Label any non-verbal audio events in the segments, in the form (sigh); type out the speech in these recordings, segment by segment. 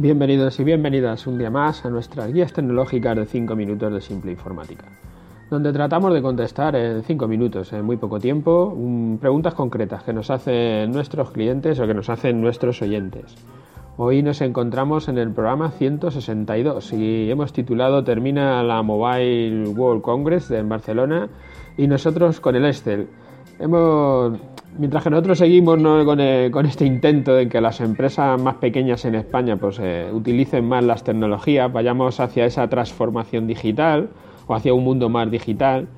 Bienvenidos y bienvenidas un día más a nuestras guías tecnológicas de 5 minutos de simple informática, donde tratamos de contestar en 5 minutos, en muy poco tiempo, preguntas concretas que nos hacen nuestros clientes o que nos hacen nuestros oyentes. Hoy nos encontramos en el programa 162 y hemos titulado Termina la Mobile World Congress en Barcelona y nosotros con el Excel. Hemos mientras que nosotros seguimos eh, con, este intento de que las empresas más pequeñas en España pues, eh, utilicen más las tecnologías, vayamos hacia esa transformación digital o hacia un mundo más digital.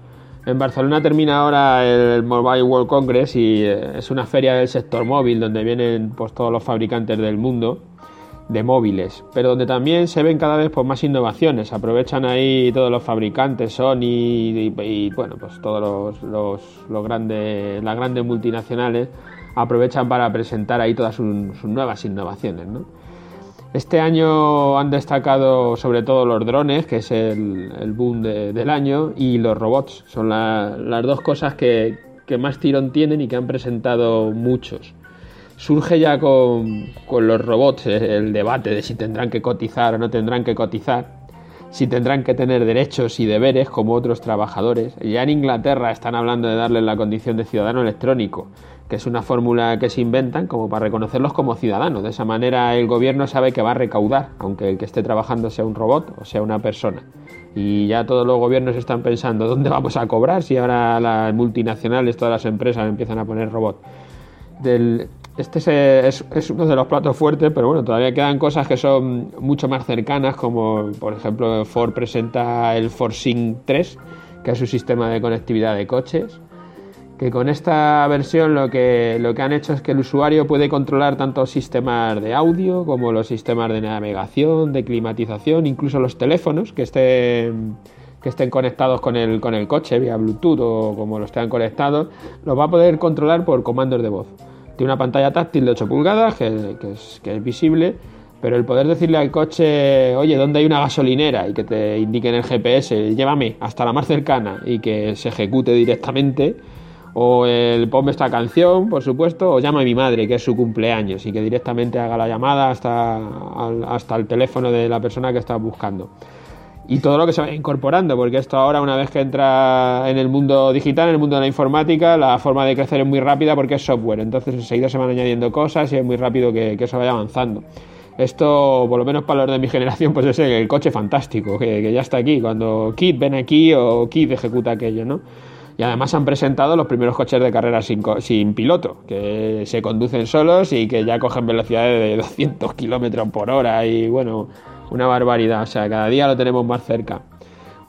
En Barcelona termina ahora el Mobile World Congress y eh, es una feria del sector móvil donde vienen pues, todos los fabricantes del mundo de móviles, pero donde también se ven cada vez pues, más innovaciones. Aprovechan ahí todos los fabricantes, Sony y, bueno, pues todos los, grandes, las grandes multinacionales aprovechan para presentar ahí todas sus, nuevas innovaciones. Este año han destacado sobre todo los drones, que es el, boom del año, y los robots. Son las dos cosas que más tirón tienen y que han presentado muchos surge ya con, los robots el debate de si tendrán que cotizar o no tendrán que cotizar, si tendrán que tener derechos y deberes como otros trabajadores. Ya en Inglaterra están hablando de darles la condición de ciudadano electrónico, que es una fórmula que se inventan como para reconocerlos como ciudadanos. De esa manera el gobierno sabe que va a recaudar, aunque el que esté trabajando sea un robot o sea una persona. Y ya todos los gobiernos están pensando dónde vamos a cobrar si ahora las multinacionales, todas las empresas empiezan a poner robots. Del, este es, uno de los platos fuertes, pero bueno, todavía quedan cosas que son mucho más cercanas, como por ejemplo Ford presenta el ForSync 3, que es su sistema de conectividad de coches, que con esta versión lo que, lo que han hecho es que el usuario puede controlar tanto sistemas de audio como los sistemas de navegación, de climatización, incluso los teléfonos que estén que estén conectados con el, con el coche vía Bluetooth o como los estén conectados, los va a poder controlar por comandos de voz. Tiene una pantalla táctil de 8 pulgadas que, es, visible, pero el poder decirle al coche, oye, ¿dónde hay una gasolinera? Y que te indique en el GPS, llévame hasta la más cercana y que se ejecute directamente. O el ponme esta canción, por supuesto, o llama a mi madre, que es su cumpleaños, y que directamente haga la llamada hasta, hasta el teléfono de la persona que está buscando y todo lo que se va incorporando, porque esto ahora una vez que entra en el mundo digital, en el mundo de la informática, la forma de crecer es muy rápida porque es software, entonces enseguida se van añadiendo cosas y es muy rápido que, eso vaya avanzando. Esto, por lo menos para los de mi (laughs) generación, pues es el, coche fantástico, que, ya está aquí, cuando Kit ven aquí o Kit ejecuta aquello, ¿no? Y además han presentado los primeros coches de carrera sin, sin piloto, que se conducen solos y que ya cogen velocidades de 200 kilómetros por hora y bueno, una barbaridad, o sea, cada día lo tenemos más cerca.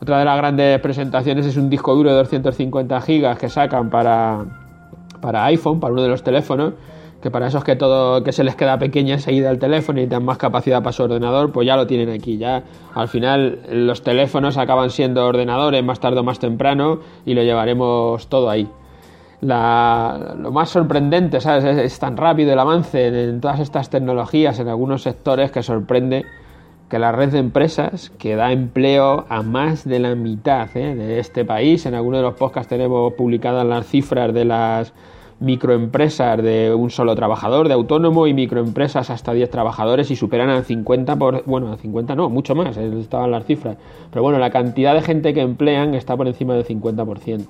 Otra de las grandes presentaciones es un disco duro de 250 gigas que sacan para, para iPhone, para uno de los teléfonos, que para esos que todo que se les queda pequeña enseguida el teléfono y dan más capacidad para su ordenador, pues ya lo tienen aquí. Ya al final los teléfonos acaban siendo ordenadores más tarde o más temprano y lo llevaremos todo ahí. lo más sorprendente, ¿sabes? Es, es, tan rápido el avance en todas estas tecnologías en algunos sectores que sorprende que la red de empresas que da empleo a más de la mitad ¿eh? de este país. En alguno de los podcasts tenemos publicadas las cifras de las microempresas de un solo trabajador, de autónomo y microempresas hasta 10 trabajadores y superan al 50 por, bueno, al 50 no, mucho más, eh, estaban las cifras. Pero bueno, la cantidad de gente que emplean está por encima del 50%.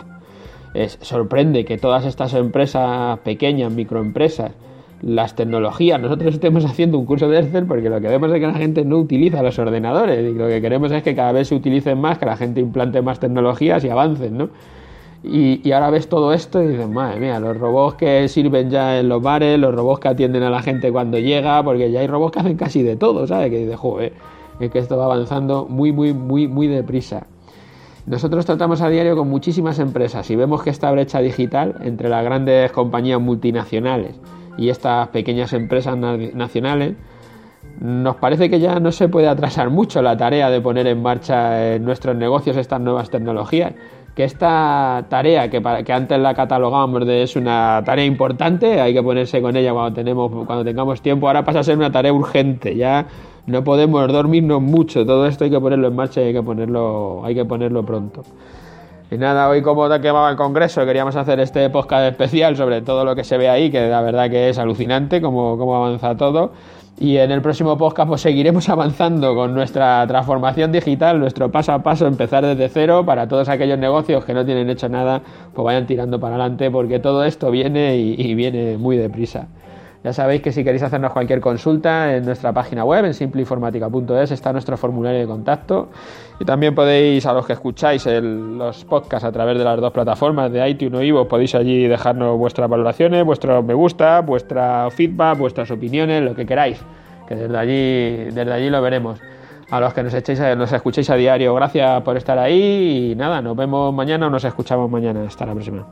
Es, sorprende que todas estas empresas pequeñas, microempresas, las tecnologías. Nosotros estemos haciendo un curso de Excel porque lo que vemos es que la gente no utiliza los ordenadores y lo que queremos es que cada vez se utilicen más, que la gente implante más tecnologías y avancen, ¿no? Y, ahora ves todo esto y dices, madre mía, los robots que sirven ya en los bares, los robots que atienden a la gente cuando llega, porque ya hay robots que hacen casi de todo, ¿sabes? Que dices, joder, es que esto va avanzando muy, muy, muy, muy deprisa. Nosotros tratamos a diario con muchísimas empresas y vemos que esta brecha digital entre las grandes compañías multinacionales y estas pequeñas empresas nacionales, nos parece que ya no se puede atrasar mucho la tarea de poner en marcha en nuestros negocios estas nuevas tecnologías. Que esta tarea que, que antes la catalogamos de es una tarea importante, hay que ponerse con ella cuando, tenemos, cuando tengamos tiempo, ahora pasa a ser una tarea urgente. Ya no podemos dormirnos mucho, todo esto hay que ponerlo en marcha y hay que ponerlo, hay que ponerlo pronto. Y nada, hoy como te quemaba el Congreso, queríamos hacer este podcast especial sobre todo lo que se ve ahí, que la verdad que es alucinante cómo, cómo avanza todo. Y en el próximo podcast pues seguiremos (laughs) avanzando con nuestra transformación digital, nuestro paso a paso, empezar desde cero para todos aquellos negocios que no tienen hecho nada, pues vayan tirando para adelante porque todo esto viene y, y viene muy deprisa. Ya sabéis que si queréis hacernos cualquier consulta en nuestra página web, en simpleinformática.es, está nuestro formulario de contacto. Y también podéis, a los que escucháis los podcasts a través de las dos plataformas de iTunes o Ivo, podéis allí dejarnos vuestras valoraciones, vuestros me gusta, vuestra feedback, vuestras opiniones, lo que queráis. Que desde allí, desde allí lo veremos. A los que nos, echéis, nos escuchéis a diario, gracias por estar ahí y nada, nos vemos mañana o nos escuchamos mañana. Hasta la próxima.